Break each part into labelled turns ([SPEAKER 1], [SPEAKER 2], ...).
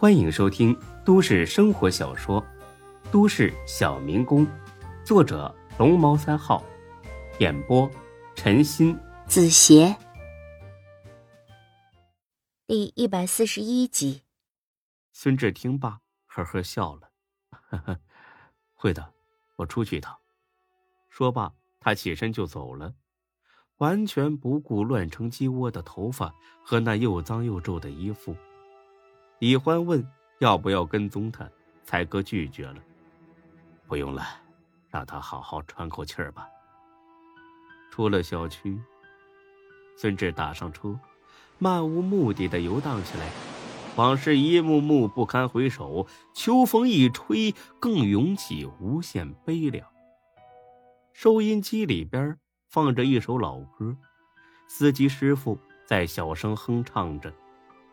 [SPEAKER 1] 欢迎收听都市生活小说《都市小民工》，作者龙猫三号，演播陈鑫、
[SPEAKER 2] 子邪，第一百四十一集。
[SPEAKER 1] 孙志听罢，呵呵笑了：“呵呵，会的，我出去一趟。”说罢，他起身就走了，完全不顾乱成鸡窝的头发和那又脏又皱的衣服。李欢问：“要不要跟踪他？”才哥拒绝了：“不用了，让他好好喘口气儿吧。”出了小区，孙志打上车，漫无目的的游荡起来。往事一幕幕不堪回首，秋风一吹，更涌起无限悲凉。收音机里边放着一首老歌，司机师傅在小声哼唱着。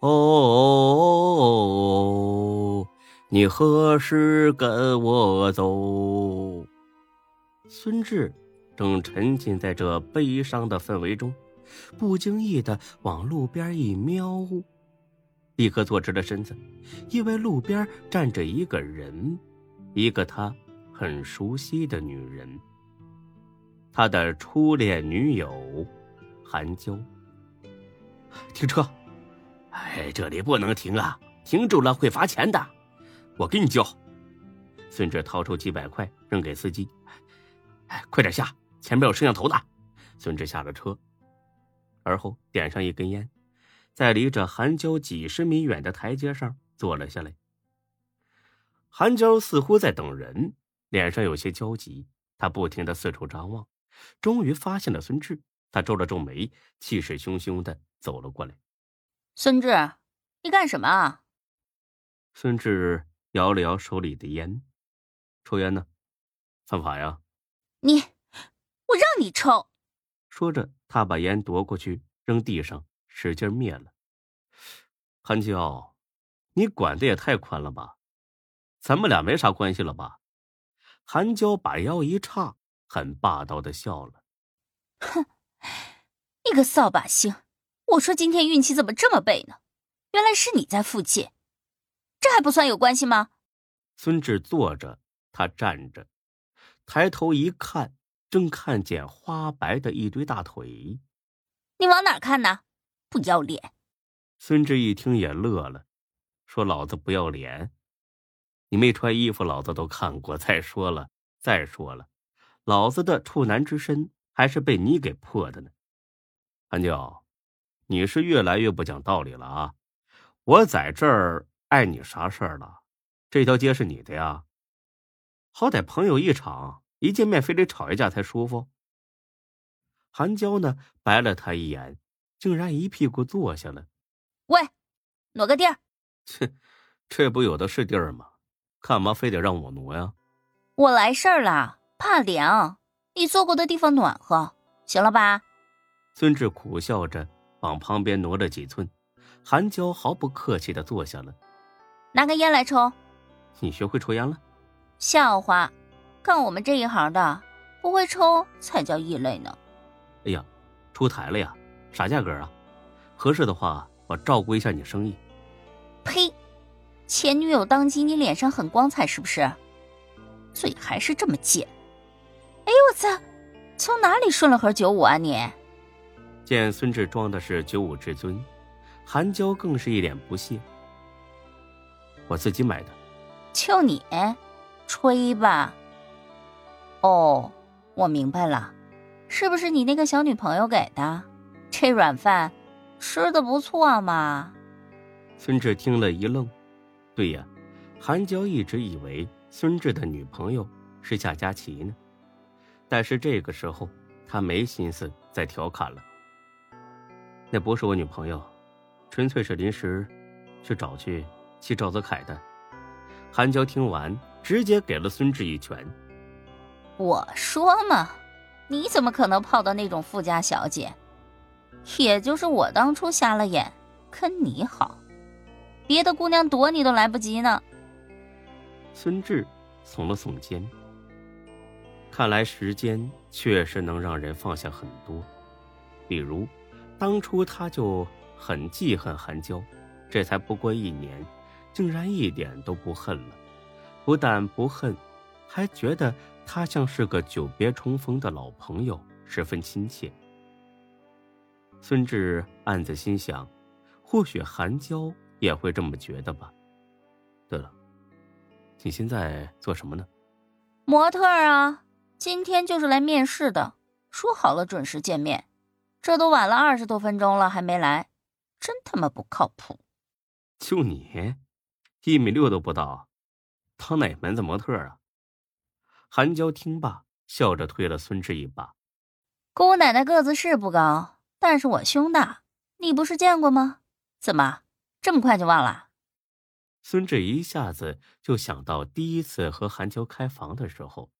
[SPEAKER 1] 哦，你何时跟我走？孙志正沉浸在这悲伤的氛围中，不经意的往路边一瞄，立刻坐直了身子，因为路边站着一个人，一个他很熟悉的女人，他的初恋女友韩娇。停车。哎，这里不能停啊！停住了会罚钱的，我给你交。孙志掏出几百块扔给司机，哎，快点下，前面有摄像头的。孙志下了车，而后点上一根烟，在离着韩娇几十米远的台阶上坐了下来。韩娇似乎在等人，脸上有些焦急，她不停的四处张望，终于发现了孙志。他皱了皱眉，气势汹汹的走了过来。
[SPEAKER 2] 孙志，你干什么啊？
[SPEAKER 1] 孙志摇了摇手里的烟，抽烟呢，犯法呀！
[SPEAKER 2] 你，我让你抽！
[SPEAKER 1] 说着，他把烟夺过去扔地上，使劲灭了。韩娇，你管的也太宽了吧？咱们俩没啥关系了吧？韩娇把腰一叉，很霸道的笑了。
[SPEAKER 2] 哼，你个扫把星！我说今天运气怎么这么背呢？原来是你在附近，这还不算有关系吗？
[SPEAKER 1] 孙志坐着，他站着，抬头一看，正看见花白的一堆大腿。
[SPEAKER 2] 你往哪看呢？不要脸！
[SPEAKER 1] 孙志一听也乐了，说：“老子不要脸？你没穿衣服，老子都看过。再说了，再说了，老子的处男之身还是被你给破的呢。”韩娇。你是越来越不讲道理了啊！我在这儿碍你啥事儿了？这条街是你的呀，好歹朋友一场，一见面非得吵一架才舒服。韩娇呢，白了他一眼，竟然一屁股坐下了。
[SPEAKER 2] 喂，挪个地儿。
[SPEAKER 1] 切，这不有的是地儿吗？干嘛非得让我挪呀？
[SPEAKER 2] 我来事儿了，怕凉，你坐过的地方暖和，行了吧？
[SPEAKER 1] 孙志苦笑着。往旁边挪了几寸，韩娇毫不客气的坐下了。
[SPEAKER 2] 拿根烟来抽。
[SPEAKER 1] 你学会抽烟了？
[SPEAKER 2] 笑话，干我们这一行的不会抽才叫异类呢。
[SPEAKER 1] 哎呀，出台了呀？啥价格啊？合适的话，我照顾一下你生意。
[SPEAKER 2] 呸！前女友当机，你脸上很光彩是不是？嘴还是这么贱。哎呦我操！从哪里顺了盒九五啊你？
[SPEAKER 1] 见孙志装的是九五至尊，韩娇更是一脸不屑。我自己买的，
[SPEAKER 2] 就你，吹吧。哦，我明白了，是不是你那个小女朋友给的？这软饭吃的不错嘛。
[SPEAKER 1] 孙志听了一愣，对呀，韩娇一直以为孙志的女朋友是夏佳琪呢，但是这个时候他没心思再调侃了。那不是我女朋友，纯粹是临时去找去气赵泽凯的。韩娇听完，直接给了孙志一拳。
[SPEAKER 2] 我说嘛，你怎么可能泡到那种富家小姐？也就是我当初瞎了眼，跟你好，别的姑娘躲你都来不及呢。
[SPEAKER 1] 孙志耸了耸肩，看来时间确实能让人放下很多，比如当初他就很记恨韩娇，这才不过一年，竟然一点都不恨了，不但不恨，还觉得。他像是个久别重逢的老朋友，十分亲切。孙志暗自心想，或许韩娇也会这么觉得吧。对了，你现在做什么呢？
[SPEAKER 2] 模特啊，今天就是来面试的，说好了准时见面，这都晚了二十多分钟了还没来，真他妈不靠谱！
[SPEAKER 1] 就你，一米六都不到，当哪门子模特啊？韩娇听罢，笑着推了孙志一把。
[SPEAKER 2] 姑奶奶个子是不高，但是我胸大，你不是见过吗？怎么这么快就忘了？
[SPEAKER 1] 孙志一下子就想到第一次和韩娇开房的时候，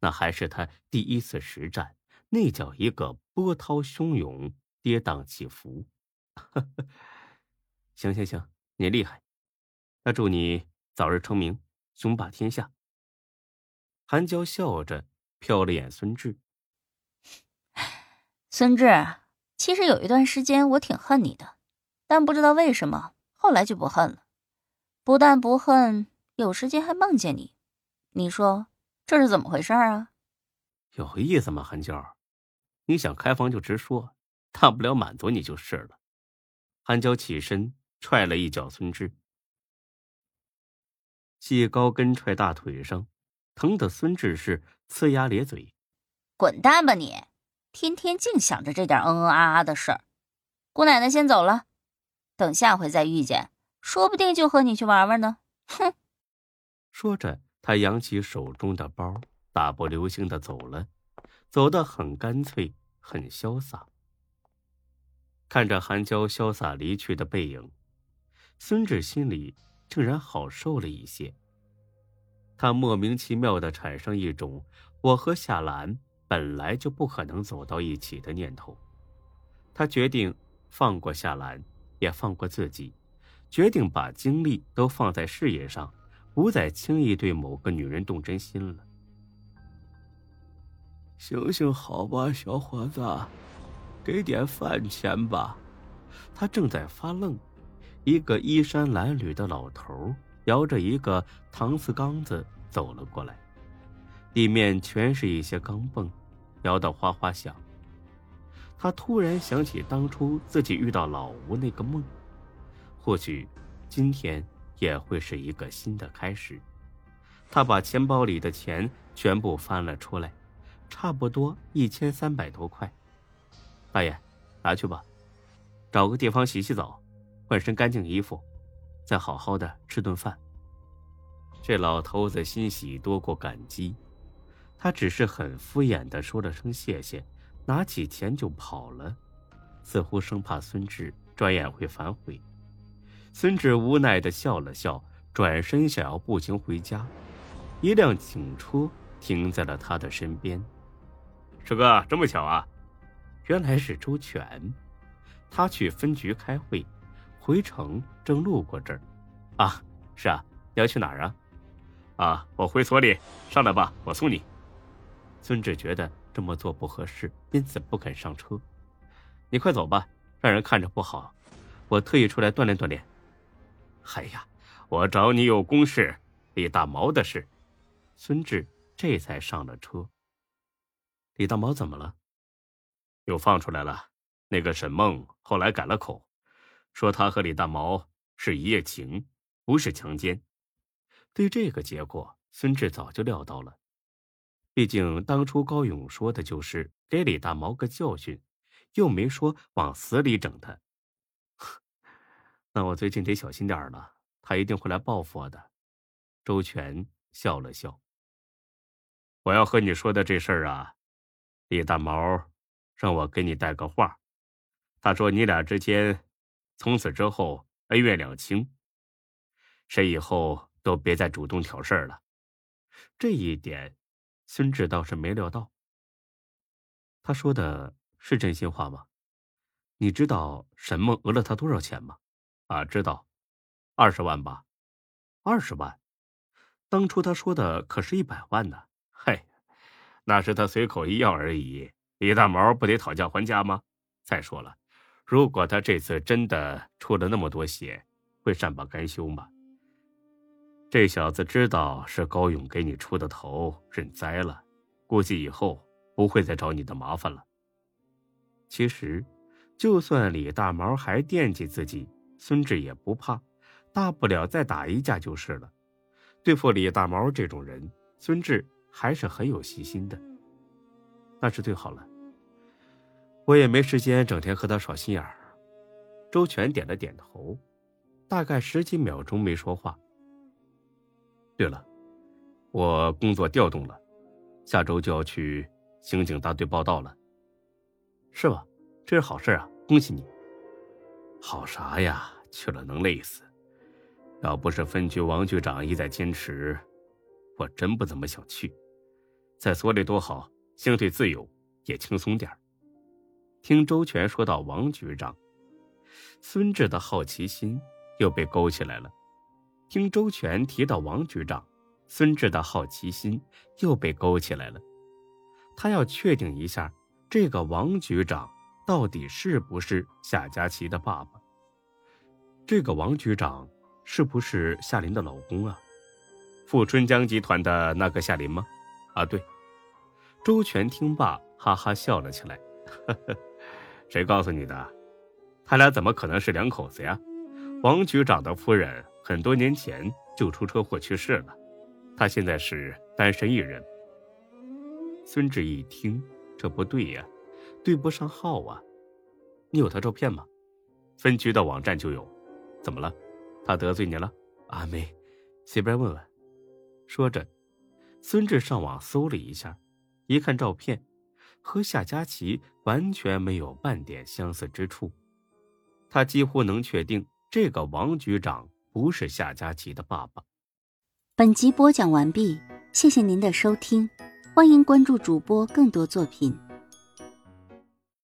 [SPEAKER 1] 那还是他第一次实战，那叫一个波涛汹涌，跌宕起伏。行行行，你厉害，那祝你早日成名，雄霸天下。韩娇笑着瞟了眼孙志。
[SPEAKER 2] 孙志，其实有一段时间我挺恨你的，但不知道为什么，后来就不恨了。不但不恨，有时间还梦见你。你说这是怎么回事啊？
[SPEAKER 1] 有意思吗，韩娇？你想开房就直说，大不了满足你就是了。韩娇起身踹了一脚孙志，细高跟踹大腿上。疼的孙志是呲牙咧嘴，
[SPEAKER 2] 滚蛋吧你！天天净想着这点嗯嗯啊啊的事儿。姑奶奶先走了，等下回再遇见，说不定就和你去玩玩呢。哼！
[SPEAKER 1] 说着，他扬起手中的包，大步流星的走了，走得很干脆，很潇洒。看着韩娇潇洒离去的背影，孙志心里竟然好受了一些。他莫名其妙的产生一种我和夏兰本来就不可能走到一起的念头。他决定放过夏兰，也放过自己，决定把精力都放在事业上，不再轻易对某个女人动真心了。行行好吧，小伙子，给点饭钱吧。他正在发愣，一个衣衫褴褛的老头。摇着一个搪瓷缸子走了过来，里面全是一些钢镚，摇得哗哗响。他突然想起当初自己遇到老吴那个梦，或许今天也会是一个新的开始。他把钱包里的钱全部翻了出来，差不多一千三百多块。大爷，拿去吧，找个地方洗洗澡，换身干净衣服。再好好的吃顿饭。这老头子欣喜多过感激，他只是很敷衍的说了声谢谢，拿起钱就跑了，似乎生怕孙志转眼会反悔。孙志无奈的笑了笑，转身想要步行回家，一辆警车停在了他的身边。师哥，这么巧啊？原来是周全，他去分局开会。回城正路过这儿，啊，是啊，你要去哪儿啊？啊，我回所里，上来吧，我送你。孙志觉得这么做不合适，因此不肯上车。你快走吧，让人看着不好。我特意出来锻炼锻炼。哎呀，我找你有公事，李大毛的事。孙志这才上了车。李大毛怎么了？又放出来了。那个沈梦后来改了口。说他和李大毛是一夜情，不是强奸。对这个结果，孙志早就料到了。毕竟当初高勇说的就是给李大毛个教训，又没说往死里整他。那我最近得小心点了，他一定会来报复我的。周全笑了笑。我要和你说的这事儿啊，李大毛让我给你带个话，他说你俩之间。从此之后，恩怨两清。谁以后都别再主动挑事儿了。这一点，孙志倒是没料到。他说的是真心话吗？你知道沈梦讹了他多少钱吗？啊，知道，二十万吧。二十万，当初他说的可是一百万呢。那是他随口一要而已。李大毛不得讨价还价吗？再说了，如果他这次真的出了那么多血，会善罢甘休吗？这小子知道是高勇给你出的头，认栽了，估计以后不会再找你的麻烦了。其实，就算李大毛还惦记自己，孙志也不怕，大不了再打一架就是了。对付李大毛这种人，孙志还是很有信心的。那是最好了，我也没时间整天和他耍心眼儿。周全点了点头，大概十几秒钟没说话。对了，我工作调动了，下周就要去刑警大队报道了。是吧？这是好事啊，恭喜你。好啥呀？去了能累死。要不是分局王局长一再坚持，我真不怎么想去。在所里多好，相对自由，也轻松点听周全说到王局长，孙志的好奇心又被勾起来了。听周全提到王局长，孙志的好奇心又被勾起来了。他要确定一下，这个王局长到底是不是夏佳琪的爸爸？这个王局长是不是夏林的老公啊？富春江集团的那个夏林吗？啊，对。周全听罢，哈哈笑了起来。呵呵，谁告诉你的？他俩怎么可能是两口子呀？王局长的夫人。很多年前就出车祸去世了，他现在是单身一人。孙志一听，这不对呀，对不上号啊！你有他照片吗？分局的网站就有。怎么了？他得罪你了？阿梅，随便问问。说着，孙志上网搜了一下，一看照片，和夏佳琪完全没有半点相似之处。他几乎能确定，这个王局长。不是夏佳琪的爸爸。
[SPEAKER 2] 本集播讲完毕，谢谢您的收听，欢迎关注主播更多作品。